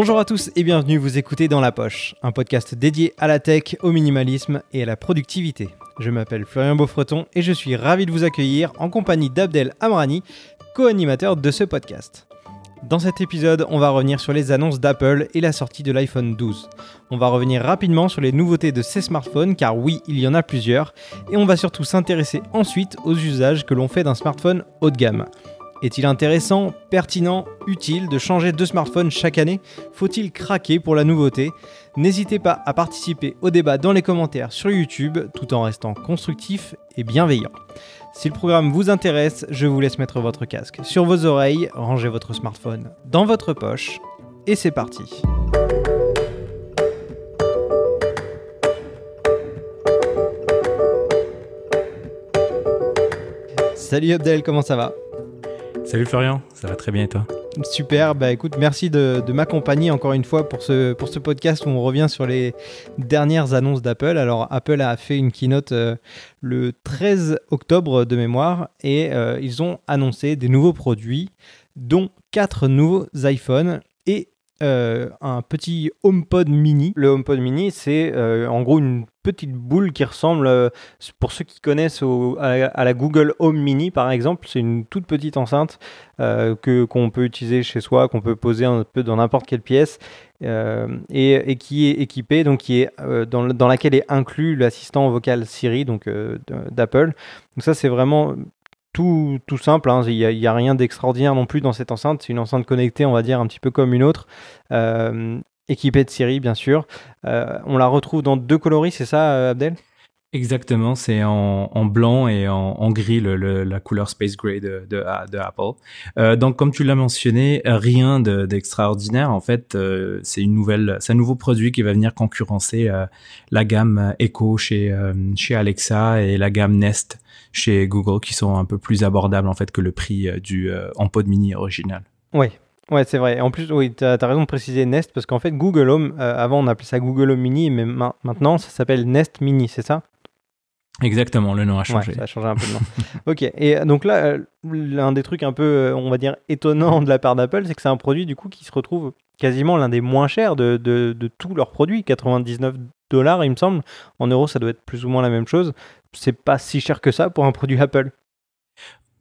Bonjour à tous et bienvenue, vous écoutez Dans la Poche, un podcast dédié à la tech, au minimalisme et à la productivité. Je m'appelle Florian Beaufreton et je suis ravi de vous accueillir en compagnie d'Abdel Amrani, co-animateur de ce podcast. Dans cet épisode, on va revenir sur les annonces d'Apple et la sortie de l'iPhone 12. On va revenir rapidement sur les nouveautés de ces smartphones, car oui, il y en a plusieurs, et on va surtout s'intéresser ensuite aux usages que l'on fait d'un smartphone haut de gamme. Est-il intéressant, pertinent, utile de changer de smartphone chaque année? Faut-il craquer pour la nouveauté? N'hésitez pas à participer au débat dans les commentaires sur YouTube tout en restant constructif et bienveillant. Si le programme vous intéresse, je vous laisse mettre votre casque sur vos oreilles, rangez votre smartphone dans votre poche et c'est parti. Salut Abdel, comment ça va? Salut Florian, ça va très bien et toi Super, bah écoute, merci de, m'accompagner encore une fois pour ce, podcast où on revient sur les dernières annonces d'Apple. Alors Apple a fait une keynote euh, le 13 octobre de mémoire et euh, ils ont annoncé des nouveaux produits dont quatre nouveaux iPhones euh, un petit HomePod mini. Le HomePod mini, c'est en gros une petite boule qui ressemble, euh, pour ceux qui connaissent, à, la, Google Home Mini par exemple, c'est une toute petite enceinte euh, que qu'on peut utiliser chez soi, qu'on peut poser dans n'importe quelle pièce euh, et, qui est équipée, donc qui est dans, dans, laquelle est inclus l'assistant vocal Siri donc d'Apple. Donc ça c'est vraiment tout, simple, hein. il n'y a, a, rien d'extraordinaire non plus dans cette enceinte, c'est une enceinte connectée, on va dire, un petit peu comme une autre, équipée de Siri, bien sûr. Euh, on la retrouve dans deux coloris, c'est ça, euh, Abdel? Exactement, c'est en, blanc et en, gris la couleur Space Gray de, Apple. Euh, donc comme tu l'as mentionné, rien d'extraordinaire. en fait, nouvelle, c'est un nouveau produit qui va venir concurrencer la gamme Echo chez chez Alexa et la gamme Nest chez Google, qui sont un peu plus abordables en fait que le prix du HomePod Mini original. Oui, Ouais, c'est vrai. En plus, oui, tu as, raison de préciser Nest parce qu'en fait, Google Home, euh, avant on appelait ça Google Home Mini, mais maintenant ça s'appelle Nest Mini, c'est ça? Exactement, le nom a changé. Ça a changé un peu de nom. ok, et donc là, euh, l'un des trucs un peu, euh, on va dire, étonnants de la part d'Apple, c'est que c'est un produit du coup qui se retrouve quasiment l'un des moins chers de, de, de tous leurs produits, 99 dollars il me semble. En euros, ça doit être plus ou moins la même chose. C'est pas si cher que ça pour un produit Apple.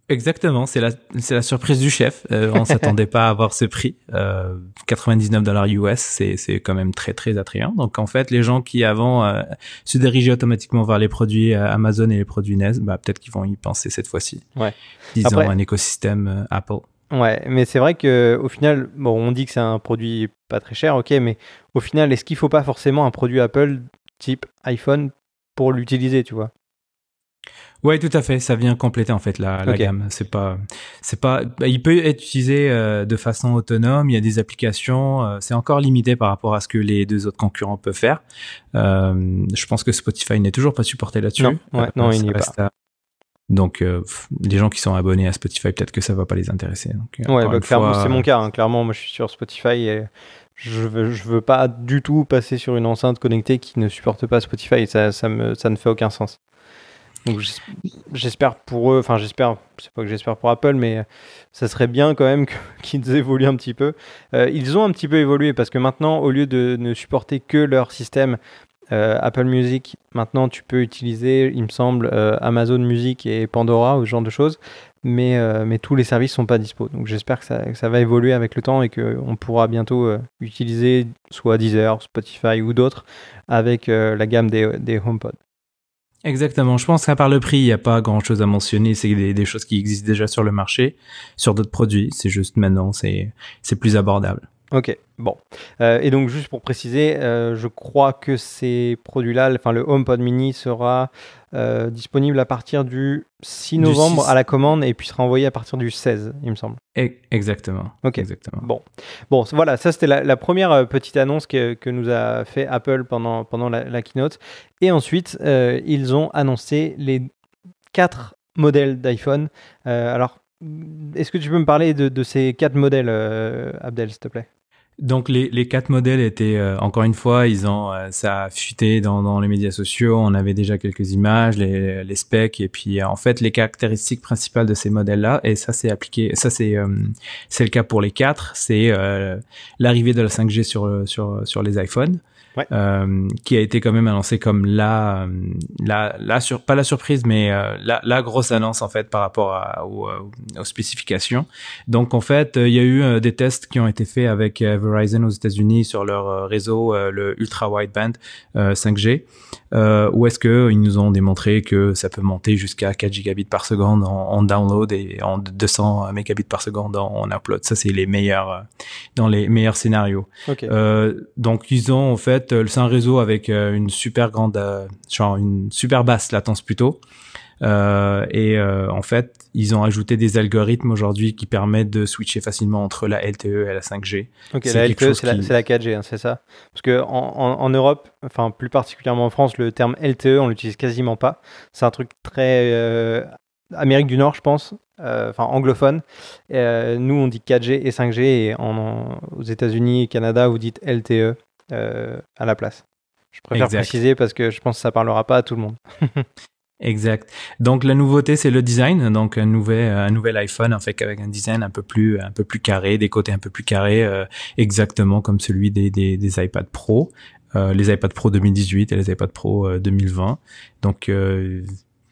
Exactement, c'est la c'est la surprise du chef. Euh, on s'attendait pas à avoir ce prix. Euh, 99 dollars US, c'est c'est quand même très très attrayant. Donc en fait, les gens qui avant euh, se dirigeaient automatiquement vers les produits euh, Amazon et les produits Nest, bah peut-être qu'ils vont y penser cette fois-ci. Ouais. Ils ont un écosystème Apple. Ouais, mais c'est vrai que au final, bon, on dit que c'est un produit pas très cher, ok, mais au final, est-ce qu'il faut pas forcément un produit Apple type iPhone pour l'utiliser, tu vois? Ouais, tout à fait. Ça vient compléter en fait la, la gamme. C'est pas, c'est pas. Bah, il peut être utilisé euh, de façon autonome. Il y a des applications. Euh, c'est encore limité par rapport à ce que les deux autres concurrents peuvent faire. Euh, je pense que Spotify n'est toujours pas supporté là-dessus. Non, ouais, non, il n'y est pas. Donc, les gens qui sont abonnés à Spotify, peut-être que ça va pas les intéresser. Donc, ouais, bah, clairement, c'est mon cas. Hein. Clairement, moi, je suis sur Spotify et je veux, je veux pas du tout passer sur une enceinte connectée qui ne supporte pas Spotify. Ça, ça, me, ça ne fait aucun sens. Donc j'espère pour eux, enfin j'espère, c'est pas que j'espère pour Apple, mais ça serait bien quand même qu'ils évoluent un petit peu. Euh, ils ont un petit peu évolué parce que maintenant, au lieu de ne supporter que leur système euh, Apple Music, maintenant tu peux utiliser, il me semble, euh, Amazon Music et Pandora ou ce genre de choses, mais, mais tous les services sont pas dispo. Donc j'espère que ça, que ça, va évoluer avec le temps et qu'on pourra bientôt utiliser soit Deezer, Spotify ou d'autres avec la gamme des, des HomePod. Exactement. Je pense qu'à part le prix, il n'y a pas grand chose à mentionner. C'est des, choses qui existent déjà sur le marché, sur d'autres produits. C'est juste maintenant, c'est plus abordable. Ok, bon. Euh, et donc, juste pour préciser, euh, je crois que ces produits-là, enfin le HomePod Mini sera euh, disponible à partir du 6 novembre à la commande et puis sera envoyé à partir du 16, il me semble. Exactement. Ok. Exactement. Bon, bon, voilà, ça c'était la, première petite annonce que, que, nous a fait Apple pendant, pendant la, la keynote. Et ensuite, ils ont annoncé les quatre modèles d'iPhone. alors, est-ce que tu peux me parler de, ces quatre modèles, Abdel, s'il te plaît? Donc les, les quatre modèles étaient euh, encore une fois ils ont euh, ça a fuité dans, les médias sociaux. On avait déjà quelques images les, les specs. Et puis euh, en fait les caractéristiques principales de ces modèles là et ça c'est appliqué ça c'est c'est le cas pour les quatre c'est l'arrivée de la 5G sur sur sur les iPhones euh, qui a été quand même annoncé comme la, euh, la, la sur, pas la surprise, mais euh, la, la, grosse annonce en fait par rapport à, aux, aux, spécifications. Donc en fait, il y a eu des tests qui ont été faits avec Verizon aux États-Unis sur leur réseau, le ultra wideband 5G, où est-ce que ils nous ont démontré que ça peut monter jusqu'à 4 gigabits par seconde en, en, download et en 200 mégabits par seconde en, en upload? Ça c'est les meilleurs dans les meilleurs scénarios. donc ils ont en fait euh, c'est un réseau avec euh, une super grande, euh, genre une super basse latence plutôt. Et en fait, ils ont ajouté des algorithmes aujourd'hui qui permettent de switcher facilement entre la LTE et la 5G. Ok, la LTE, c'est la, 4G, hein, c'est ça Parce que en, Europe, enfin plus particulièrement en France, le terme LTE, on l'utilise quasiment pas. C'est un truc très Amérique du Nord, je pense, enfin anglophone. nous, on dit 4G et 5G, et aux États-Unis et Canada, vous dites LTE. Euh, à la place. Je préfère préciser parce que je pense que ça parlera pas à tout le monde. Exact. Donc la nouveauté c'est le design, donc un nouvel un nouvel iPhone en fait avec un design un peu plus un peu plus carré, des côtés un peu plus carrés, euh, exactement comme celui des des, des iPad Pro, euh, les iPad Pro 2018 et les iPad Pro 2020. Donc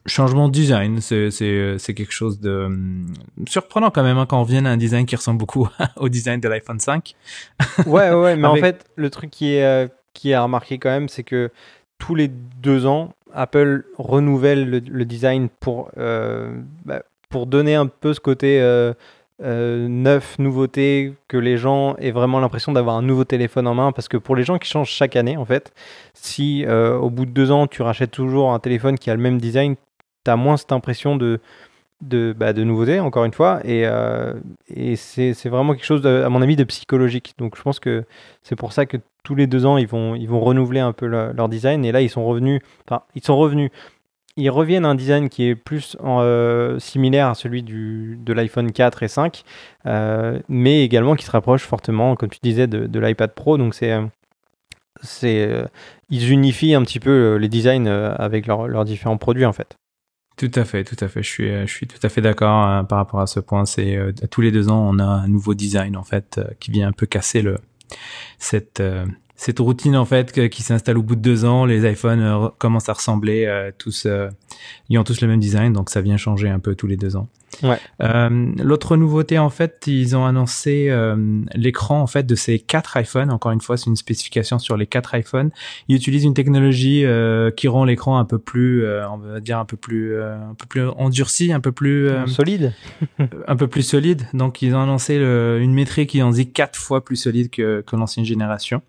changement de design, c'est c'est c'est quelque chose de hum, surprenant quand même hein, quand on vient à un design qui ressemble beaucoup au design de l'iPhone 5. ouais ouais, mais en fait le truc qui est euh, qui est à remarquer quand même, c'est que tous les deux ans, Apple renouvelle le, design pour euh, bah, pour donner un peu ce côté euh, euh, neuf, nouveauté, que les gens aient vraiment l'impression d'avoir un nouveau téléphone en main. Parce que pour les gens qui changent chaque année, en fait, si au bout de deux ans, tu rachètes toujours un téléphone qui a le même design, tu as moins cette impression de, de, bah, de nouveauté, encore une fois. Et, euh, c'est vraiment quelque chose, à mon avis, de psychologique. Donc je pense que c'est pour ça que tous les deux ans, ils vont, ils vont renouveler un peu leur design. Et là, ils sont revenus. Enfin, ils sont revenus. Ils reviennent à un design qui est plus euh, similaire à celui du, de l'iPhone 4 et 5, euh, mais également qui se rapproche fortement, comme tu disais, de, de l'iPad Pro. Donc c'est c'est ils unifient un petit peu les designs avec leurs différents produits en fait. Tout à fait, tout à fait. Je suis, euh, je suis tout à fait d'accord hein, par rapport à ce point. C'est euh, tous les deux ans, on a un nouveau design en fait euh, qui vient un peu casser le cette cette routine en fait qui s'installe au bout de deux ans. Les iPhones commencent à ressembler tous, ils ont tous le même design, donc ça vient changer un peu tous les deux ans. Ouais. Euh, L'autre nouveauté, en fait, ils ont annoncé euh, l'écran en fait de ces quatre iPhones. Encore une fois, c'est une spécification sur les quatre iPhones. Ils utilisent une technologie euh, qui rend l'écran un peu plus, euh, on va dire un peu plus, euh, un peu plus endurci, un peu plus solide, un peu plus solide. Donc, ils ont annoncé le, une métrique qui en dit quatre fois plus solide que, que l'ancienne génération.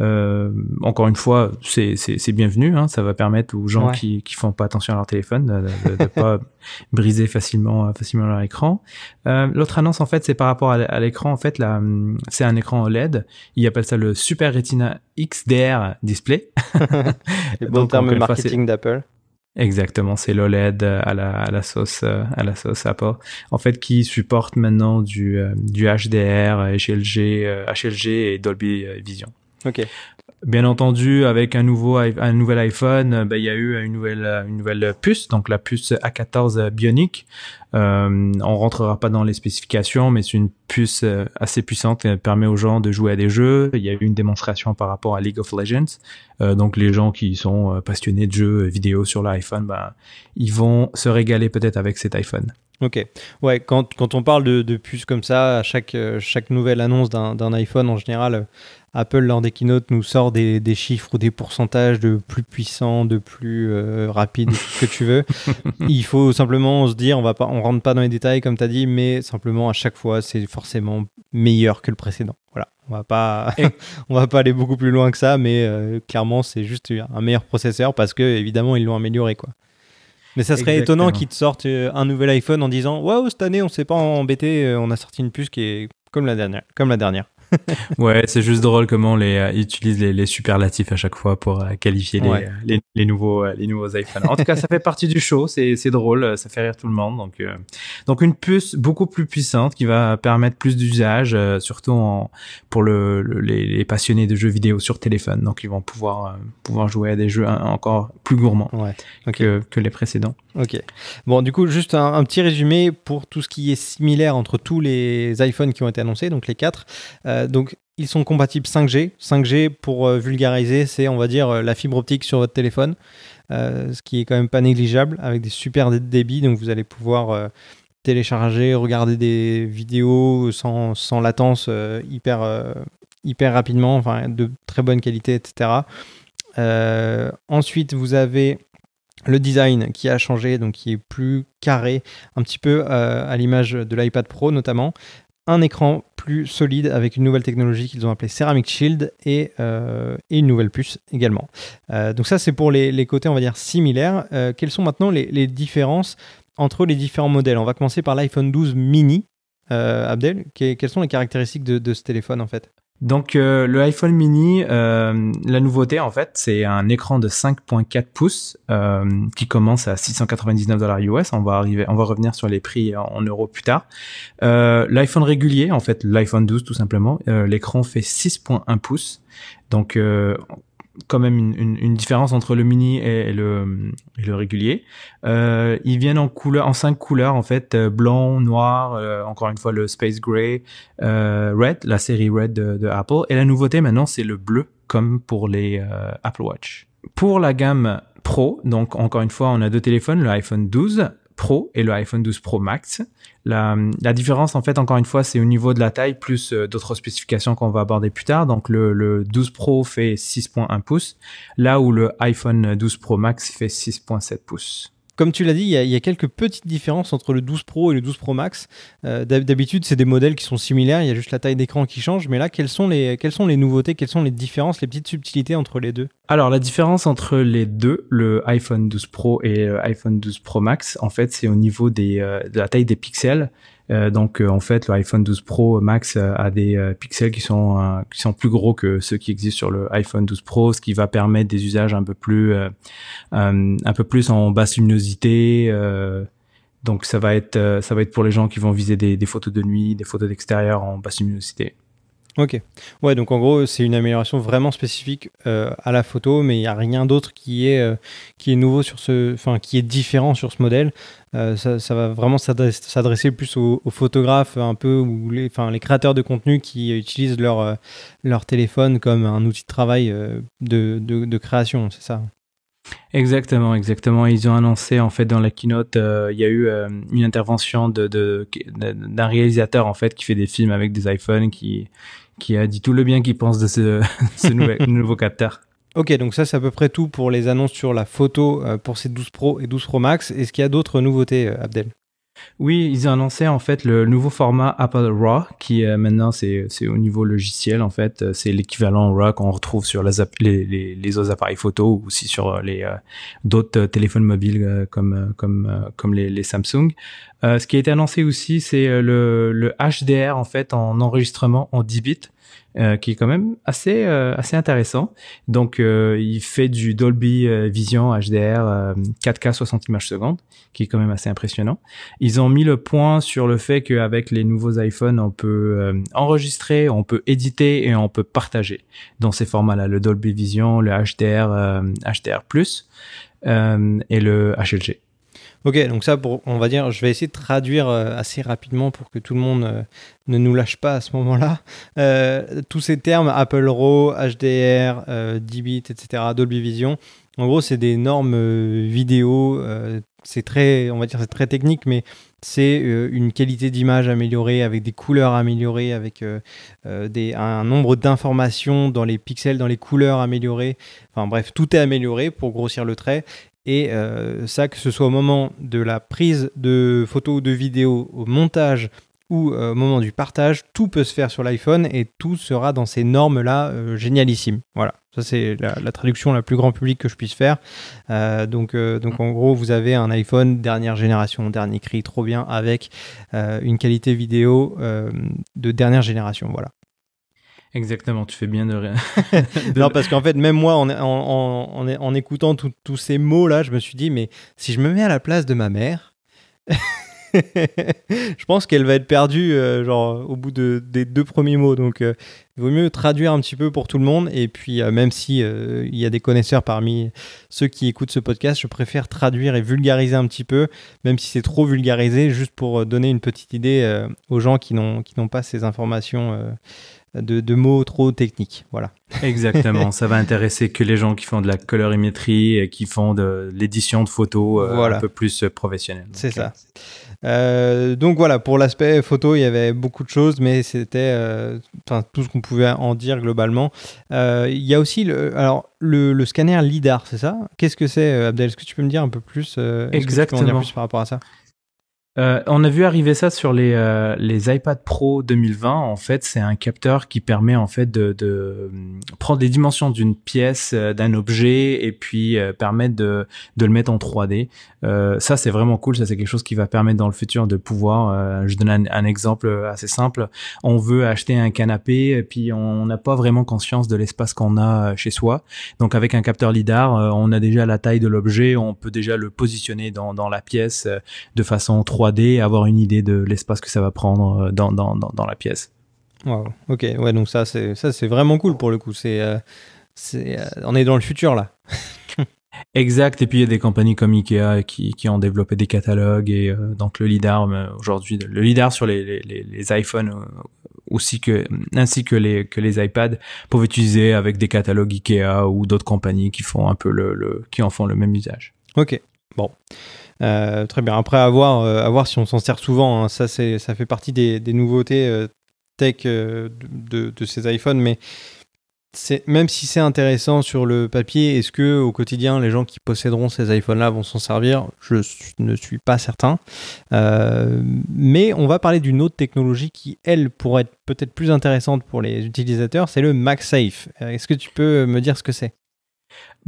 Euh, encore une fois, c'est bienvenu. Hein, ça va permettre aux gens qui qui font pas attention à leur téléphone de, de pas briser facilement facilement leur écran. Euh, L'autre annonce en fait, c'est par rapport à l'écran. En fait, là, c'est un écran OLED. Ils appellent ça le Super Retina XDR Display. Les bons termes marketing d'Apple. Exactement, c'est l'OLED à la, à la sauce à la sauce Apple. En fait, qui supporte maintenant du du HDR, HLG, HLG et Dolby Vision. Ok. Bien entendu, avec un nouveau un nouvel iPhone, ben, il y a eu une nouvelle une nouvelle puce, donc la puce A14 Bionic. Euh, on rentrera pas dans les spécifications, mais c'est une puce euh, assez puissante qui permet aux gens de jouer à des jeux. Il y a eu une démonstration par rapport à League of Legends, euh, donc les gens qui sont euh, passionnés de jeux vidéo sur l'iPhone, ben ils vont se régaler peut-être avec cet iPhone. Ok. Ouais, quand, quand on parle de, de puces comme ça, à chaque, chaque nouvelle annonce d'un iPhone, en général, Apple, lors des keynotes, nous sort des, des, chiffres ou des pourcentages de plus puissants, de plus euh, rapides, tout ce que tu veux. Il faut simplement se dire, on va pas, on rentre pas dans les détails comme tu as dit, mais simplement à chaque fois, c'est forcément meilleur que le précédent. Voilà. On va pas, on va pas aller beaucoup plus loin que ça, mais euh, clairement, c'est juste un meilleur processeur parce que évidemment, ils l'ont amélioré, quoi. Mais ça serait étonnant qu'ils te sortent euh, un nouvel iPhone en disant Waouh, cette année, on s'est pas embêté, on a sorti une puce qui est comme la dernière. Comme la dernière. ouais, c'est juste drôle comment les euh, ils utilisent les, les, superlatifs à chaque fois pour euh, qualifier les, les, les, nouveaux les nouveaux iPhones. En tout cas, ça fait partie du show, c'est c'est drôle, ça fait rire tout le monde. Donc donc une puce beaucoup plus puissante qui va permettre plus d'usage, surtout en, pour le, les, les, passionnés de jeux vidéo sur téléphone. Donc ils vont pouvoir pouvoir jouer à des jeux encore plus gourmands que, que les précédents. Ok. Bon, du coup, juste un, petit résumé pour tout ce qui est similaire entre tous les iPhones qui ont été annoncés, donc les quatre. Euh, donc, ils sont compatibles 5G. 5G, pour euh, vulgariser, c'est, on va dire, euh, la fibre optique sur votre téléphone, ce qui est quand même pas négligeable, avec des super débits. Donc, vous allez pouvoir télécharger, regarder des vidéos sans, latence hyper, hyper rapidement, enfin, de très bonne qualité, etc. ensuite, vous avez le design qui a changé, donc qui est plus carré, un petit peu euh, à l'image de l'iPad Pro notamment. Un écran plus solide avec une nouvelle technologie qu'ils ont appelée Ceramic Shield et, euh, une nouvelle puce également. Euh, donc ça c'est pour les, côtés on va dire similaires. quelles sont maintenant les, différences entre les différents modèles? On va commencer par l'iPhone 12 mini. Abdel, quelles sont les caractéristiques de ce téléphone en fait? Donc euh, le iPhone mini, euh, la nouveauté en fait, c'est un écran de 5.4 pouces euh, qui commence à 699 dollars US. On va arriver, on va revenir sur les prix en, euros plus tard. L'iPhone régulier, en fait, l'iPhone 12 tout simplement, l'écran fait 6.1 pouces. Donc quand même une, une, différence entre le mini et le, et le régulier. Euh, ils viennent en couleur, en cinq couleurs en fait, euh, blanc, noir, euh, encore une fois le space gray, euh, red, la série red de, de, Apple. Et la nouveauté maintenant c'est le bleu comme pour les Apple Watch. Pour la gamme Pro, donc encore une fois on a deux téléphones, le iPhone 12 Pro et le iPhone 12 Pro Max. La, différence, en fait, encore une fois, c'est au niveau de la taille plus euh, d'autres spécifications qu'on va aborder plus tard. Donc, le, le 12 Pro fait 6.1 pouces, là où le iPhone 12 Pro Max fait 6.7 pouces. Comme tu l'as dit, il y, a, quelques petites différences entre le 12 Pro et le 12 Pro Max. Euh, d'habitude, c'est des modèles qui sont similaires, il y a juste la taille d'écran qui change. Mais là, quelles sont, les, quelles sont les nouveautés, quelles sont les différences, les petites subtilités entre les deux? Alors, la différence entre les deux, le iPhone 12 Pro et l'iPhone 12 Pro Max, en fait, c'est au niveau des, euh, de la taille des pixels. Euh, donc euh, en fait, le iPhone 12 Pro Max euh, a des pixels qui sont qui sont plus gros que ceux qui existent sur le iPhone 12 Pro, ce qui va permettre des usages un peu plus un peu plus en basse luminosité. donc ça va être ça va être pour les gens qui vont viser des, des photos de nuit, des photos d'extérieur en basse luminosité. Ok. Ouais, donc en gros, c'est une amélioration vraiment spécifique euh, à la photo, mais il n'y a rien d'autre qui est euh, qui est nouveau sur ce, enfin qui est différent sur ce modèle. Euh, ça, va vraiment s'adresser plus aux, photographes un peu ou les, enfin les créateurs de contenu qui utilisent leur leur téléphone comme un outil de travail de, de, création, c'est ça? Exactement, exactement. Ils ont annoncé en fait dans la keynote, il y a eu une intervention de, d'un réalisateur en fait qui fait des films avec des iPhones qui qui a dit tout le bien qu'il pense de ce, ce nouveau capteur. Ok, donc ça c'est à peu près tout pour les annonces sur la photo euh, pour ces 12 Pro et 12 Pro Max. Est-ce qu'il y a d'autres nouveautés, Abdel? Oui, ils ont annoncé en fait le nouveau format Apple RAW qui euh, maintenant c'est au niveau logiciel en fait, euh, c'est l'équivalent RAW qu'on retrouve sur les, les, les, autres appareils photo ou aussi sur euh, les d'autres téléphones mobiles comme comme comme les, Samsung. ce qui a été annoncé aussi, c'est le le HDR en fait en enregistrement en 10 bits. Euh, qui est quand même assez euh, assez intéressant. Donc euh, il fait du Dolby Vision HDR 4K 60 images secondes, qui est quand même assez impressionnant. Ils ont mis le point sur le fait qu'avec les nouveaux iPhones, on peut enregistrer, on peut éditer et on peut partager dans ces formats-là, le Dolby Vision, le HDR HDR+ et le HLG. Ok, donc ça, on va dire, je vais essayer de traduire euh, assez rapidement pour que tout le monde euh, ne nous lâche pas à ce moment-là. Euh, tous ces termes, Apple RAW, HDR, 10 bits, etc., Dolby Vision, en gros, c'est des normes vidéo. c'est très, on va dire, c'est très technique, mais c'est une qualité d'image améliorée avec des couleurs améliorées, avec un nombre d'informations dans les pixels, dans les couleurs améliorées. Enfin bref, tout est amélioré pour grossir le trait. Et euh, ça, que ce soit au moment de la prise de photos ou de vidéos, au montage ou euh, au moment du partage, tout peut se faire sur l'iPhone et tout sera dans ces normes-là euh, génialissimes. Voilà, ça c'est la, traduction la plus grand public que je puisse faire. donc, donc en gros, vous avez un iPhone dernière génération, dernier cri, trop bien, avec une qualité vidéo de dernière génération. Voilà. Exactement, tu fais bien de rien. non, parce qu'en fait, même moi, en, en, en écoutant tous ces mots-là, je me suis dit, mais si je me mets à la place de ma mère, je pense qu'elle va être perdue euh, genre au bout de, des deux premiers mots. Donc, euh, il vaut mieux traduire un petit peu pour tout le monde. Et puis, euh, même si il y a des connaisseurs parmi ceux qui écoutent ce podcast, je préfère traduire et vulgariser un petit peu, même si c'est trop vulgarisé, juste pour donner une petite idée aux gens qui n'ont qui n'ont pas ces informations. De, de, mots trop techniques. Voilà. Exactement. ça va intéresser que les gens qui font de la colorimétrie et qui font de l'édition de photos un peu plus professionnelle. C'est ça. Euh, donc voilà, pour l'aspect photo, il y avait beaucoup de choses, mais c'était euh, tout ce qu'on pouvait en dire globalement. Euh, il y a aussi le, alors, le, scanner LIDAR, c'est ça? Qu'est-ce que c'est, Abdel? Est-ce que tu peux me dire un peu plus Exactement. plus par rapport à ça? Euh, on a vu arriver ça sur les, euh, les iPad Pro 2020. En fait, c'est un capteur qui permet en fait de, de euh, prendre les dimensions d'une pièce, d'un objet, et puis permettre de, de le mettre en 3D. ça, c'est vraiment cool. Ça, c'est quelque chose qui va permettre dans le futur de pouvoir. je donne un, exemple assez simple. On veut acheter un canapé, et puis on n'a pas vraiment conscience de l'espace qu'on a chez soi. Donc, avec un capteur lidar, on a déjà la taille de l'objet, on peut déjà le positionner dans, dans la pièce de façon 3D et avoir une idée de l'espace que ça va prendre euh, dans, dans, dans, la pièce. Wow. Ok, ouais, donc ça c'est ça c'est vraiment cool pour le coup. C'est euh, c'est euh, on est dans le futur là. exact. Et puis il y a des compagnies comme Ikea qui, qui ont développé des catalogues et donc le lidar aujourd'hui le lidar sur les, les, les iPhones aussi que ainsi que les que les iPads peuvent utiliser avec des catalogues Ikea ou d'autres compagnies qui font un peu le, le qui en font le même usage. Ok. Bon. Euh, très bien. Après, à voir, euh, à voir si on s'en sert souvent. Hein. Ça, c'est, ça fait partie des, nouveautés euh, tech de, de, ces iPhones. Mais c'est, même si c'est intéressant sur le papier, est-ce que au quotidien, les gens qui posséderont ces iPhones-là vont s'en servir? Je ne suis pas certain. mais on va parler d'une autre technologie qui, elle, pourrait être peut-être plus intéressante pour les utilisateurs. C'est le MagSafe. Est-ce que tu peux me dire ce que c'est?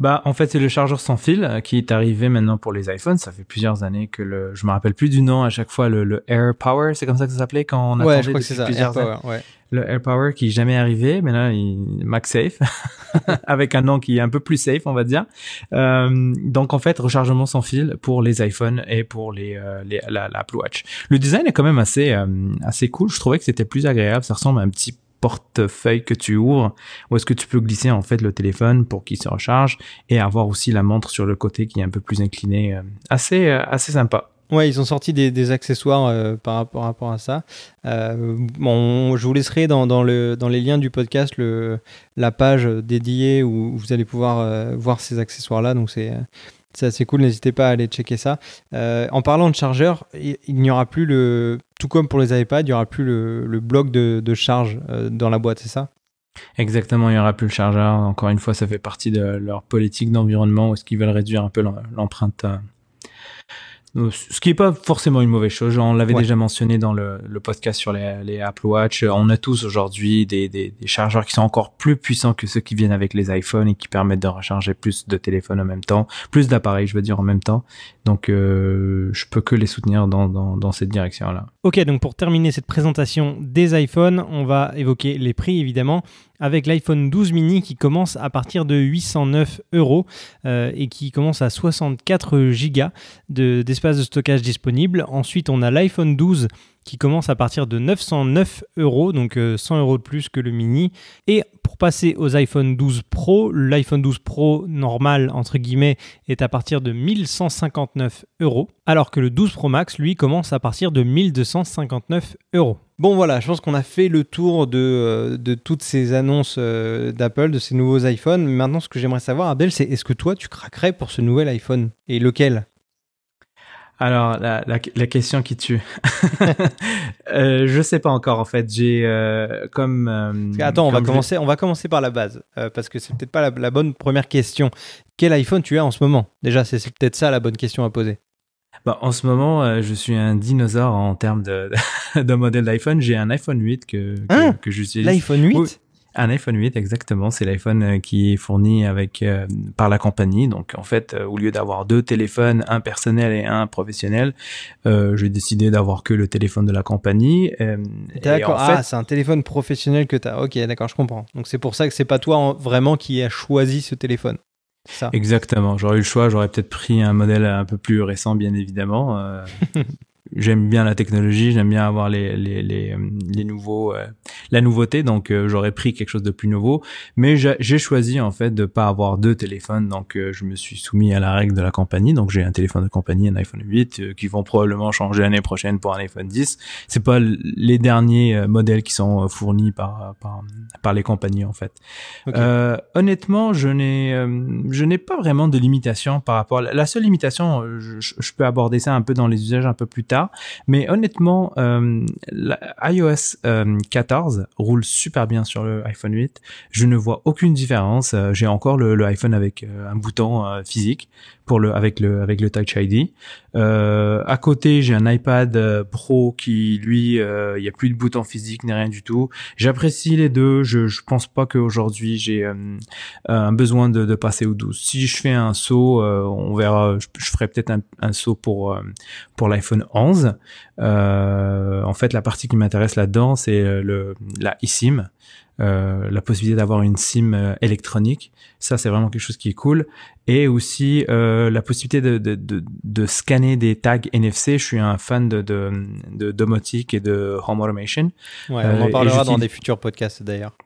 Bah, en fait, c'est le chargeur sans fil euh, qui est arrivé maintenant pour les iPhones. Ça fait plusieurs années que le, je me rappelle plus du nom à chaque fois, le, le Air Power, c'est comme ça que ça s'appelait quand on a ouais, je crois que c'est ça, Air Power, ouais. Le Air Power qui est jamais arrivé, mais là, il, MagSafe, avec un nom qui est un peu plus safe, on va dire. Euh, donc, en fait, rechargement sans fil pour les iPhones et pour les, euh, les l'Apple Watch. Le design est quand même assez, euh, assez cool. Je trouvais que c'était plus agréable. Ça ressemble à un petit portefeuille que tu ouvres où est-ce que tu peux glisser en fait le téléphone pour qu'il se recharge et avoir aussi la montre sur le côté qui est un peu plus inclinée euh, assez euh, assez sympa Ouais, ils ont sorti des, accessoires euh, par, rapport, à ça. bon, je vous laisserai dans, dans, le, dans les liens du podcast le, la page dédiée où vous allez pouvoir voir ces accessoires-là. Donc c'est c'est assez cool, n'hésitez pas à aller checker ça. Euh, en parlant de chargeur, il, n'y aura plus le. Tout comme pour les iPads, il n'y aura plus le, bloc de, charge euh, dans la boîte, c'est ça? Exactement, il n'y aura plus le chargeur. Encore une fois, ça fait partie de leur politique d'environnement où est-ce qu'ils veulent réduire un peu l'empreinte euh, ce qui n'est pas forcément une mauvaise chose. On l'avait déjà mentionné dans le, le podcast sur les, les, Apple Watch. On a tous aujourd'hui des, des, des, chargeurs qui sont encore plus puissants que ceux qui viennent avec les iPhones et qui permettent de recharger plus de téléphones en même temps, plus d'appareils, je veux dire, en même temps. Donc, euh, je peux que les soutenir dans, dans, dans cette direction-là. Ok, donc pour terminer cette présentation des iPhones, on va évoquer les prix évidemment avec l'iPhone 12 mini qui commence à partir de 809 euros euh, et qui commence à 64 gigas d'espace de, stockage disponible. Ensuite, on a l'iPhone 12 qui commence à partir de 909 euros, donc 100 euh, euros de plus que le mini. Et pour passer aux iPhone 12 Pro, l'iPhone 12 Pro normal, entre guillemets, est à partir de 1159 euros, alors que le 12 Pro Max, lui, commence à partir de 1259 euros. Bon voilà, je pense qu'on a fait le tour de, euh, de toutes ces annonces euh, d'Apple, de ces nouveaux iPhones. Maintenant, ce que j'aimerais savoir, Abel, c'est est-ce que toi, tu craquerais pour ce nouvel iPhone? Et lequel? Alors la, la, la, question qui tue. euh, je sais pas encore en fait. J'ai euh, comme. Euh, attends, on va commencer. On va commencer par la base parce que c'est peut-être pas la, bonne première question. Quel iPhone tu as en ce moment? Déjà, c'est peut-être ça la bonne question à poser. Bah, en ce moment, je suis un dinosaure en termes de, de modèle d'iPhone. J'ai un iPhone 8 que, que, hein que j'utilise. L'iPhone 8 Un iPhone 8, exactement. C'est l'iPhone euh, qui est fourni avec euh, par la compagnie. Donc en fait, euh, au lieu d'avoir deux téléphones, un personnel et un professionnel, j'ai décidé d'avoir que le téléphone de la compagnie. d'accord. Ah, c'est un téléphone professionnel que tu as. Ok, d'accord, je comprends. Donc c'est pour ça que c'est pas toi vraiment qui as choisi ce téléphone. Ça. Exactement. J'aurais eu le choix. J'aurais peut-être pris un modèle un peu plus récent, bien évidemment. j'aime bien la technologie, j'aime bien avoir les les les, les nouveaux euh, la nouveauté donc euh, j'aurais pris quelque chose de plus nouveau. Mais j'ai choisi en fait de pas avoir deux téléphones donc euh, je me suis soumis à la règle de la compagnie. Donc j'ai un téléphone de compagnie un iPhone 8 qui vont probablement changer l'année prochaine pour un iPhone 10 c'est pas les derniers modèles qui sont fournis par par par les compagnies en fait. Honnêtement je n'ai je n'ai pas vraiment de limitation par rapport à la seule limitation je, je peux aborder ça un peu dans les usages un peu plus tard mais honnêtement, euh, iOS 14 euh, roule super bien sur le iPhone 8. Je ne vois aucune différence. Euh, j'ai encore le, iPhone avec un bouton physique avec le avec le Touch ID. Euh, à côté, j'ai un iPad euh, Pro qui lui, euh, il y a plus de boutons physiques ni rien du tout. J'apprécie les deux. Je je pense pas qu'aujourd'hui j'ai un besoin de, de, passer au 12. Si je fais un saut, on verra. Je, ferai peut-être un, un, saut pour pour l'iPhone 11. en fait, la partie qui m'intéresse là-dedans, c'est le la eSIM. Euh, la possibilité d'avoir une SIM euh, électronique. Ça, c'est vraiment quelque chose qui est cool. Et aussi euh, la possibilité de, de, de, de, scanner des tags NFC. Je suis un fan de, de, domotique et de home automation. Ouais, on en parlera dans des futurs podcasts d'ailleurs.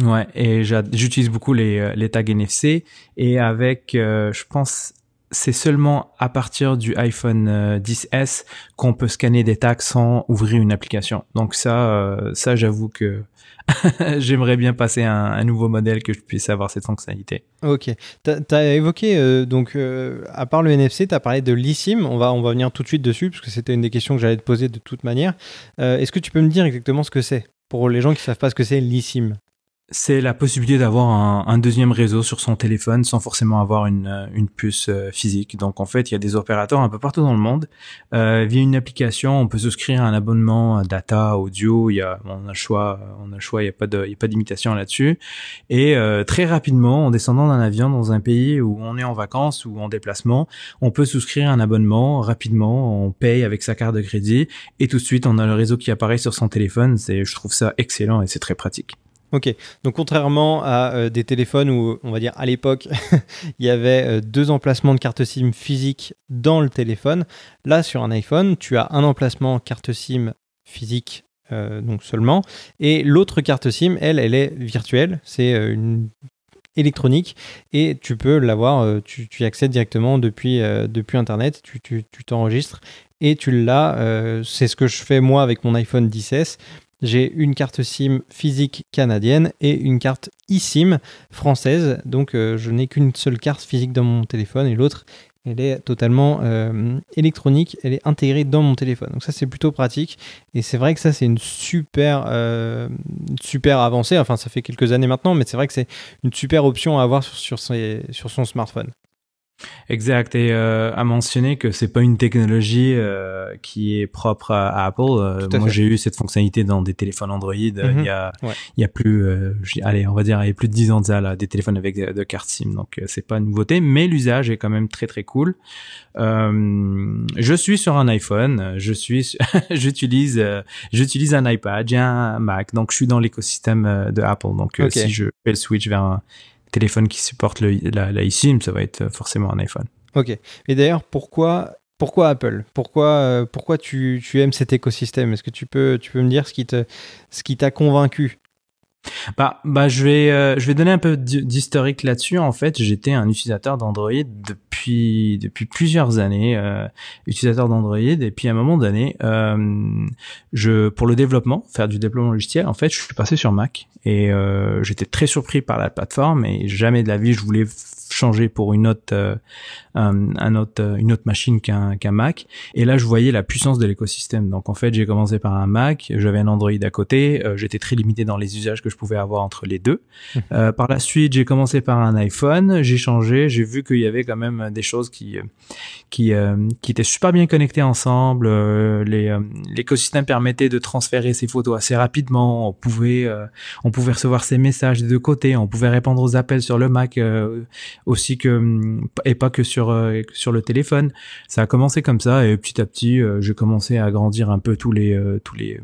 Ouais, et j'utilise beaucoup les, les tags NFC. Et avec, je pense, c'est seulement à partir du iPhone 10s qu'on peut scanner des tags sans ouvrir une application. Donc ça, ça j'avoue que j'aimerais bien passer un, un, nouveau modèle que je puisse avoir cette fonctionnalité. Ok. Tu as, évoqué, euh, donc, euh, à part le NFC, tu as parlé de l'eSIM. On va, on va venir tout de suite dessus, parce que c'était une des questions que j'allais te poser de toute manière. Euh, est-ce que tu peux me dire exactement ce que c'est pour les gens qui ne savent pas ce que c'est l'eSIM? C'est la possibilité d'avoir un, un, deuxième réseau sur son téléphone sans forcément avoir une, euh, une puce euh, physique. Donc en fait, il y a des opérateurs un peu partout dans le monde. Euh, via une application, on peut souscrire un abonnement data, audio. Il y a, on a le choix, on a le choix. Il n'y a pas de, il y a pas d'imitation là-dessus. Et euh, très rapidement, en descendant d'un avion dans un pays où on est en vacances ou en déplacement, on peut souscrire un abonnement rapidement. On paye avec sa carte de crédit et tout de suite, on a le réseau qui apparaît sur son téléphone. C'est, je trouve ça excellent et c'est très pratique. Ok, donc contrairement à euh, des téléphones où, on va dire à l'époque, il y avait euh, deux emplacements de carte SIM physique dans le téléphone, là sur un iPhone, tu as un emplacement carte SIM physique euh, donc seulement, et l'autre carte SIM, elle, elle est virtuelle, c'est une électronique et tu peux l'avoir, tu, y accèdes directement depuis, depuis Internet, tu t'enregistres et tu l'as. c'est ce que je fais moi avec mon iPhone 10S j'ai une carte SIM physique canadienne et une carte eSIM française. Donc euh, je n'ai qu'une seule carte physique dans mon téléphone et l'autre, elle est totalement euh, électronique, elle est intégrée dans mon téléphone. Donc ça c'est plutôt pratique et c'est vrai que ça c'est une super euh, super avancée. Enfin ça fait quelques années maintenant, mais c'est vrai que c'est une super option à avoir sur, sur son smartphone. Exact. Et euh, à mentionner que c'est pas une technologie euh, qui est propre à, Apple. Euh, moi, j'ai eu cette fonctionnalité dans des téléphones Android. il y a, il y a plus, allez, on va dire, il y a plus de 10 ans de ça, là, des téléphones avec de, carte SIM. Donc, c'est pas une nouveauté, mais l'usage est quand même très très cool. je suis sur un iPhone. Je suis, j'utilise, j'utilise un iPad. J'ai un Mac. Donc, je suis dans l'écosystème de Apple. Donc, si je fais le switch vers un téléphone qui supporte le, la, la ça va être forcément un iPhone. Ok. Et d'ailleurs, pourquoi, pourquoi Apple? Pourquoi, euh, pourquoi tu, tu, aimes cet écosystème? Est-ce que tu peux, tu peux me dire ce qui t'a convaincu? Bah, bah, je vais, euh, je vais donner un peu d'historique là-dessus. En fait, j'étais un utilisateur d'Android depuis depuis plusieurs années, euh, utilisateur d'Android. Et puis à un moment donné, euh, je pour le développement, faire du développement logiciel, en fait, je suis passé sur Mac et euh, j'étais très surpris par la plateforme. Et jamais de la vie je voulais changer pour une autre, euh, un, autre, euh, une autre machine qu'un qu'un Mac. Et là, je voyais la puissance de l'écosystème. Donc, en fait, j'ai commencé par un Mac, j'avais un Android à côté, euh, j'étais très limité dans les usages que je pouvais avoir entre les deux. Mmh. par la suite, j'ai commencé par un iPhone, j'ai changé, j'ai vu qu'il y avait quand même même des choses qui qui qui étaient super bien connectées ensemble. les l'écosystème permettait de transférer ses photos assez rapidement. On pouvait on pouvait recevoir ses messages des deux côtés. On pouvait répondre aux appels sur le Mac aussi que et pas que sur sur le téléphone. Ça a commencé comme ça et petit à petit, j'ai commencé à agrandir un peu tous les tous les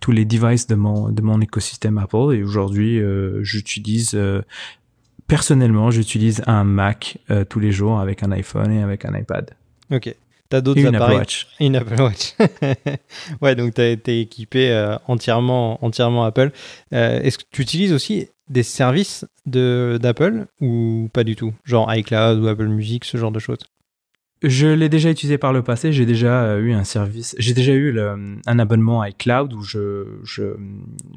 tous les devices de mon de mon écosystème Apple et aujourd'hui euh, j'utilise euh, personnellement j'utilise un Mac euh, tous les jours avec un iPhone et avec un iPad. Ok. T'as d'autres appareils Apple Watch. Une Apple Watch. ouais, donc tu été équipé entièrement, entièrement Apple. Est-ce que tu utilises aussi des services d'Apple ou pas du tout? Genre iCloud ou Apple Music, ce genre de choses? Je l'ai déjà utilisé par le passé. J'ai déjà euh, eu un service. J'ai déjà eu le, un abonnement iCloud où je, je,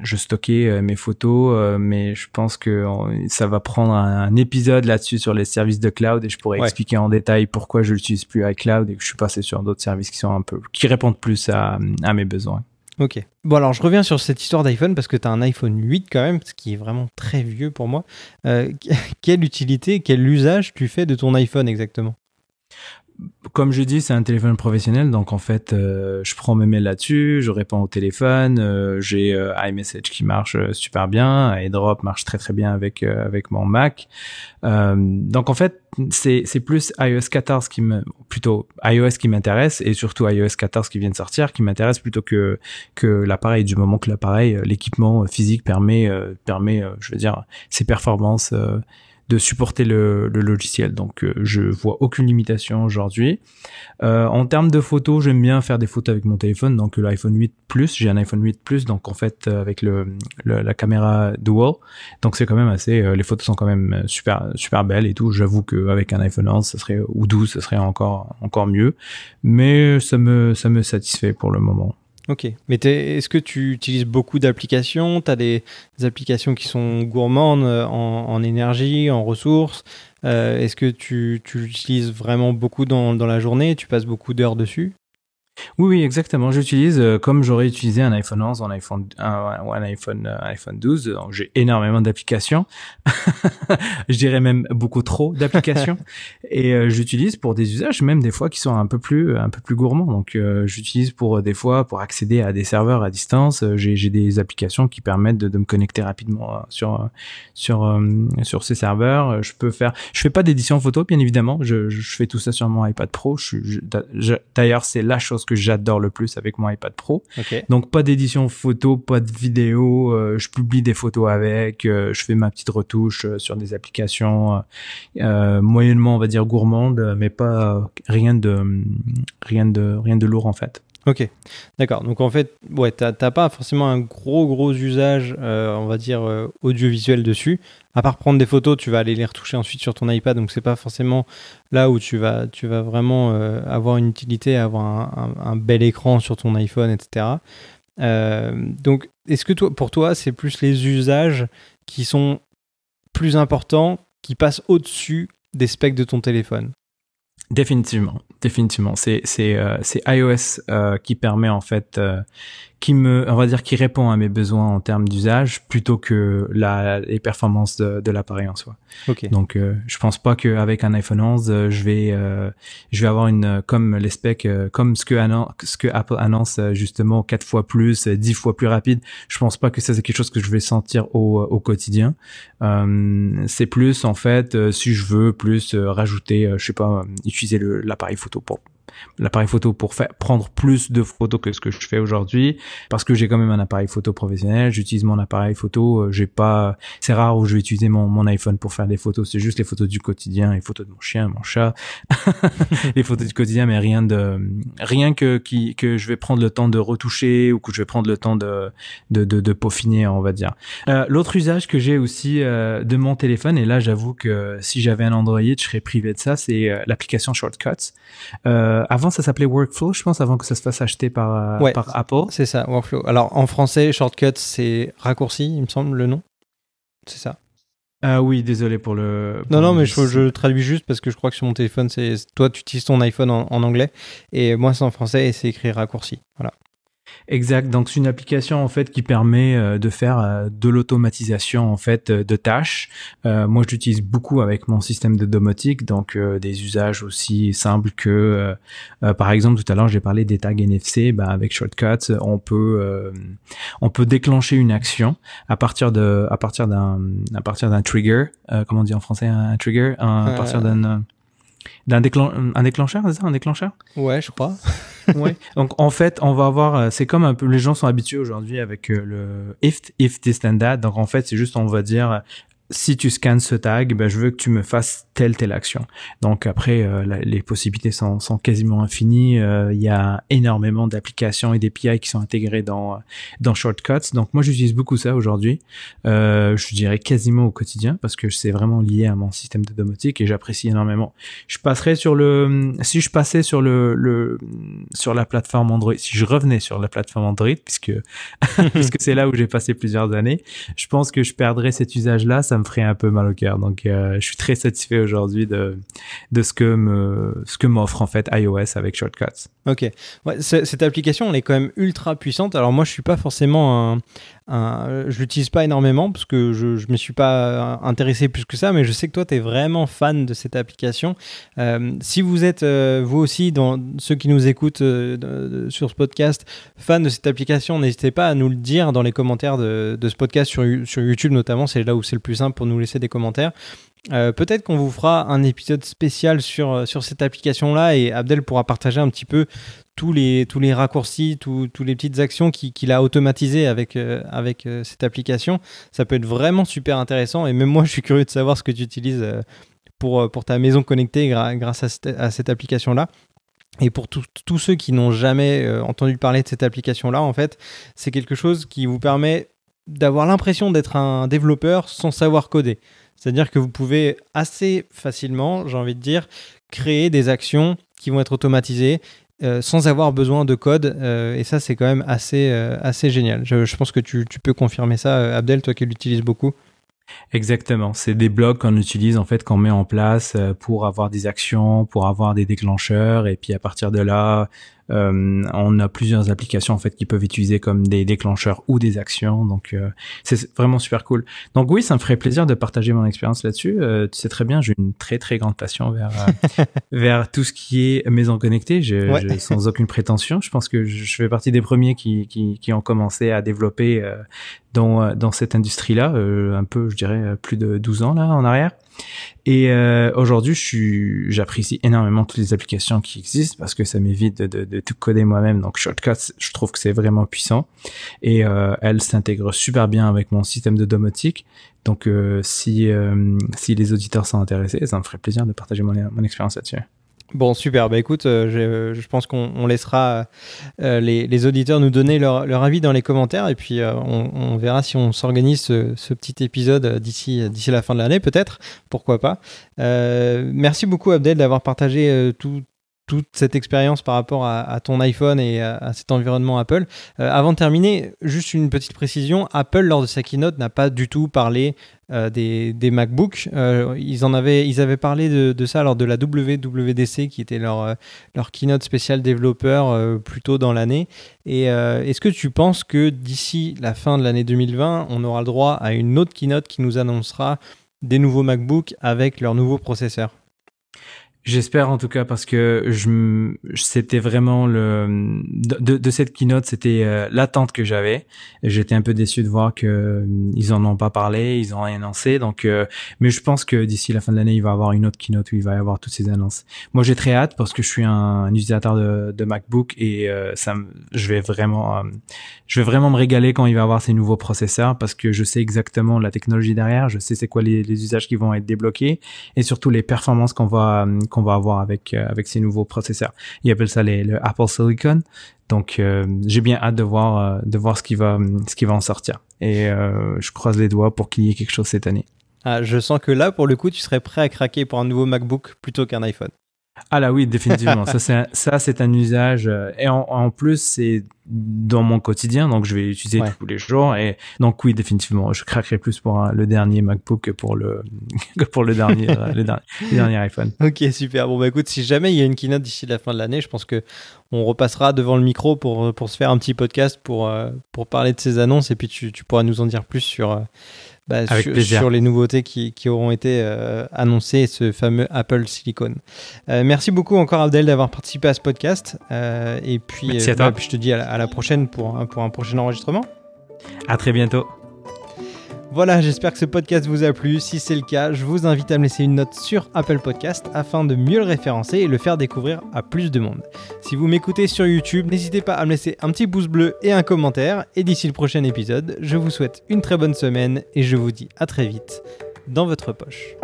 je stockais euh, mes photos, euh, mais je pense que ça va prendre un, épisode là-dessus sur les services de cloud et je pourrais expliquer en détail pourquoi je n'utilise plus iCloud et que je suis passé sur d'autres services qui sont un peu, qui répondent plus à, à mes besoins. Ok. Bon, alors je reviens sur cette histoire d'iPhone parce que tu as un iPhone 8 quand même, ce qui est vraiment très vieux pour moi. quelle utilité, quel usage tu fais de ton iPhone exactement? Comme je dis, c'est un téléphone professionnel, donc en fait, euh, je prends mes mails là-dessus, je réponds au téléphone, euh, j'ai euh, iMessage qui marche super bien, AirDrop marche très très bien avec avec mon Mac. donc en fait, c'est c'est plus iOS 14 qui me plutôt iOS qui m'intéresse et surtout iOS 14 qui vient de sortir qui m'intéresse plutôt que que l'appareil du moment que l'appareil, l'équipement physique permet permet, je veux dire, ses performances de supporter le, logiciel. Donc euh, je vois aucune limitation aujourd'hui. Euh, en termes de photos, j'aime bien faire des photos avec mon téléphone, donc l'iPhone 8 Plus. J'ai un iPhone 8 Plus, donc en fait euh, avec le, la caméra dual. Donc c'est quand même assez. les photos sont quand même super super belles et tout. J'avoue qu'avec un iPhone 11, ça serait ou 12, ça serait encore encore mieux. Mais ça me ça me satisfait pour le moment. Ok. Mais est-ce que tu utilises beaucoup d'applications? Tu as des, applications qui sont gourmandes euh, en, énergie, en ressources? Euh, Est-ce que tu, tu l'utilises vraiment beaucoup dans, dans la journée? Tu passes beaucoup d'heures dessus? Oui, oui, exactement. J'utilise euh, comme j'aurais utilisé un iPhone 11 ou un iPhone, un, un iPhone, euh, iPhone 12. J'ai énormément d'applications. je dirais même beaucoup trop d'applications. et euh, j'utilise pour des usages même des fois qui sont un peu plus, un peu plus gourmands. Donc, j'utilise pour des fois pour accéder à des serveurs à distance. J'ai des applications qui permettent de, de, me connecter rapidement sur, sur, sur ces serveurs. Je peux faire, je fais pas d'édition photo, bien évidemment. Je, je fais tout ça sur mon iPad Pro. D'ailleurs, c'est la chose que j'adore le plus avec mon iPad Pro. Donc pas d'édition photo, pas de vidéo, euh, je publie des photos avec, euh, je fais ma petite retouche euh, sur des applications moyennement on va dire gourmandes, mais pas rien de rien de rien de lourd en fait. Ok, d'accord. Donc en fait, ouais, t'as pas forcément un gros gros usage, euh, on va dire euh, audiovisuel dessus. À part prendre des photos, tu vas aller les retoucher ensuite sur ton iPad, donc c'est pas forcément là où tu vas, tu vas vraiment euh, avoir une utilité, avoir un, bel écran sur ton iPhone, etc. donc, est-ce que toi, pour toi, c'est plus les usages qui sont plus importants, qui passent au-dessus des specs de ton téléphone? Définitivement, définitivement. C'est c'est euh, c'est iOS euh, qui permet en fait euh, qui me, on va dire, qui répond à mes besoins en termes d'usage plutôt que la, les performances de, de l'appareil en soi. Okay. Donc, euh, je pense pas qu'avec un iPhone 11, euh, je vais, euh, je vais avoir une, comme les specs, comme ce que, ce que Apple annonce justement quatre fois plus, dix fois plus rapide. Je pense pas que ça c'est quelque chose que je vais sentir au, au quotidien. C'est plus en fait, si je veux plus rajouter, je sais pas, utiliser l'appareil photo pour l'appareil photo pour faire prendre plus de photos que ce que je fais aujourd'hui. Parce que j'ai quand même un appareil photo professionnel j'utilise mon appareil photo euh, j'ai pas c'est rare où je vais utiliser mon, mon iPhone pour faire des photos c'est juste les photos du quotidien les photos de mon chien mon chat. Les photos du quotidien mais rien de rien que qui que je vais prendre le temps de retoucher ou que je vais prendre le temps de de, de, peaufiner on va dire. Euh, l'autre usage que j'ai aussi euh, de mon téléphone et là j'avoue que si j'avais un Android je serais privé de ça c'est l'application Shortcuts avant, ça s'appelait Workflow, je pense, avant que ça se fasse acheter par, euh, par Apple. C'est ça, Workflow. Alors, en français, Shortcut, c'est raccourci, il me semble, le nom. C'est ça. Ah oui, désolé pour le. non, non, mais je, je, traduis juste parce que je crois que sur mon téléphone, c'est toi, tu utilises ton iPhone en, anglais et moi, c'est en français et c'est écrit raccourci. Voilà. Exact. Donc c'est une application en fait qui permet euh, de faire euh, de l'automatisation en fait euh, de tâches. moi, je l'utilise beaucoup avec mon système de domotique, donc des usages aussi simples que, par exemple, tout à l'heure j'ai parlé des tags NFC. Bah, avec Shortcuts, on peut on peut déclencher une action à partir de à partir d'un à partir d'un trigger. comment on dit en français? Un, trigger? À partir d'un d'un un déclencheur, c'est ça, un déclencheur? Ouais, je crois. Ouais. Donc en fait, on va avoir, euh, c'est comme un peu, les gens sont habitués aujourd'hui avec euh, le if, if this then that. Donc en fait, c'est juste, on va dire, si tu scannes ce tag, ben, je veux que tu me fasses telle telle action. Donc après, euh, les possibilités sont, quasiment infinies. Euh, il y a énormément d'applications et d'API qui sont intégrées dans dans Shortcuts. Donc moi, j'utilise beaucoup ça aujourd'hui. Euh, je dirais quasiment au quotidien parce que c'est vraiment lié à mon système de domotique et j'apprécie énormément. Je passerai sur le, si je passais sur le, sur la plateforme Android, si je revenais sur la plateforme Android, puisque puisque c'est là où j'ai passé plusieurs années, je pense que je perdrais cet usage-là. Ça me ferait un peu mal au cœur. Donc, euh, je suis très satisfait aujourd'hui de, de ce que me, ce que m'offre en fait iOS avec Shortcuts. Ok. Ouais, cette application, elle est quand même ultra puissante. Alors moi, je suis pas forcément un, je l'utilise pas énormément parce que je ne me suis pas intéressé plus que ça, mais je sais que toi, tu es vraiment fan de cette application. Euh, si vous êtes, euh, vous aussi, dans ceux qui nous écoutent sur ce podcast, fan de cette application, n'hésitez pas à nous le dire dans les commentaires de, de ce podcast sur, sur YouTube notamment. C'est là où c'est le plus simple pour nous laisser des commentaires. Euh, peut-être qu'on vous fera un épisode spécial sur, euh, sur cette application-là et Abdel pourra partager un petit peu tous les, tous les raccourcis, tous les petites actions qu'il a automatisées avec, euh, avec cette application. Ça peut être vraiment super intéressant et même moi je suis curieux de savoir ce que tu utilises pour, pour ta maison connectée grâce à, cette, application-là. Et pour tous ceux qui n'ont jamais entendu parler de cette application-là, en fait, c'est quelque chose qui vous permet d'avoir l'impression d'être un développeur sans savoir coder. C'est-à-dire que vous pouvez assez facilement, j'ai envie de dire, créer des actions qui vont être automatisées euh, sans avoir besoin de code. Euh, et ça, c'est quand même assez, euh, assez génial. Je, pense que tu, tu, peux confirmer ça, Abdel, toi qui l'utilises beaucoup. Exactement, c'est des blocs qu'on utilise en fait qu'on met en place pour avoir des actions, pour avoir des déclencheurs et puis à partir de là, euh, on a plusieurs applications en fait qui peuvent utiliser comme des déclencheurs ou des actions. Donc euh, c'est vraiment super cool. Donc oui, ça me ferait plaisir de partager mon expérience là-dessus. Euh, tu sais très bien, j'ai une très très grande passion vers vers tout ce qui est maison connectée. Je, sans aucune prétention, je pense que je fais partie des premiers qui qui, qui ont commencé à développer dans dans cette industrie-là, un peu, je dirais, plus de 12 ans là en arrière. Et euh, aujourd'hui, je suis, j'apprécie énormément toutes les applications qui existent parce que ça m'évite de, de, de, tout coder moi-même. Donc Shortcuts, je trouve que c'est vraiment puissant et euh, elle s'intègre super bien avec mon système de domotique. Donc euh, si euh, si les auditeurs sont intéressés, ça me ferait plaisir de partager mon, mon expérience là-dessus. Bon, super. Bah écoute, euh, je, pense qu'on laissera euh, les, auditeurs nous donner leur, avis dans les commentaires et puis euh, on, verra si on s'organise ce, petit épisode d'ici la fin de l'année, peut-être. Pourquoi pas. merci beaucoup, Abdel, d'avoir partagé tout, toute cette expérience par rapport à, ton iPhone et à, cet environnement Apple. Euh, avant de terminer, juste une petite précision, Apple lors de sa keynote n'a pas du tout parlé euh, des, MacBooks. Euh, ils, en avaient, ils avaient parlé de, ça lors de la WWDC qui était leur, leur keynote spécial développeur plus tôt dans l'année. Et est-ce que tu penses que d'ici la fin de l'année 2020, on aura le droit à une autre keynote qui nous annoncera des nouveaux MacBooks avec leurs nouveaux processeurs? J'espère en tout cas parce que je c'était vraiment le de, de cette keynote c'était euh, l'attente que j'avais. J'étais un peu déçu de voir que euh, ils en ont pas parlé, ils ont rien annoncé donc euh, mais je pense que d'ici la fin de l'année il va y avoir une autre keynote où il va y avoir toutes ces annonces. Moi j'ai très hâte parce que je suis un, utilisateur de, de, MacBook et ça je vais vraiment je vais vraiment me régaler quand il va avoir ces nouveaux processeurs parce que je sais exactement la technologie derrière, je sais c'est quoi les, les usages qui vont être débloqués et surtout les performances qu'on va qu'on va avoir avec euh, avec ces nouveaux processeurs. Ils appellent ça le Apple Silicon. Donc euh, j'ai bien hâte de voir euh, de voir ce qui va ce qui va en sortir. Et je croise les doigts pour qu'il y ait quelque chose cette année. Ah, je sens que là, pour le coup, tu serais prêt à craquer pour un nouveau MacBook plutôt qu'un iPhone. Ah là oui, définitivement. ça, c'est un, ça, c'est un usage. et en, en plus, c'est dans mon quotidien, donc je vais l'utiliser tous les jours. Et donc oui, définitivement, je craquerai plus pour le dernier MacBook que pour le que pour le dernier, le dernier, iPhone. Ok, super. Bon bah écoute, si jamais il y a une keynote d'ici la fin de l'année, je pense que on repassera devant le micro pour pour se faire un petit podcast pour pour parler de ces annonces et puis tu, tu pourras nous en dire plus sur bah, sur, les nouveautés qui, qui auront été euh, annoncées, ce fameux Apple Silicon. Euh, merci beaucoup encore Abdel d'avoir participé à ce podcast. Euh, et puis, bah, puis, je te dis à la, à la prochaine pour, pour un prochain enregistrement. À très bientôt. Voilà, j'espère que ce podcast vous a plu. Si c'est le cas, je vous invite à me laisser une note sur Apple Podcast afin de mieux le référencer et le faire découvrir à plus de monde. Si vous m'écoutez sur YouTube, n'hésitez pas à me laisser un petit pouce bleu et un commentaire. Et d'ici le prochain épisode, je vous souhaite une très bonne semaine et je vous dis à très vite dans votre poche.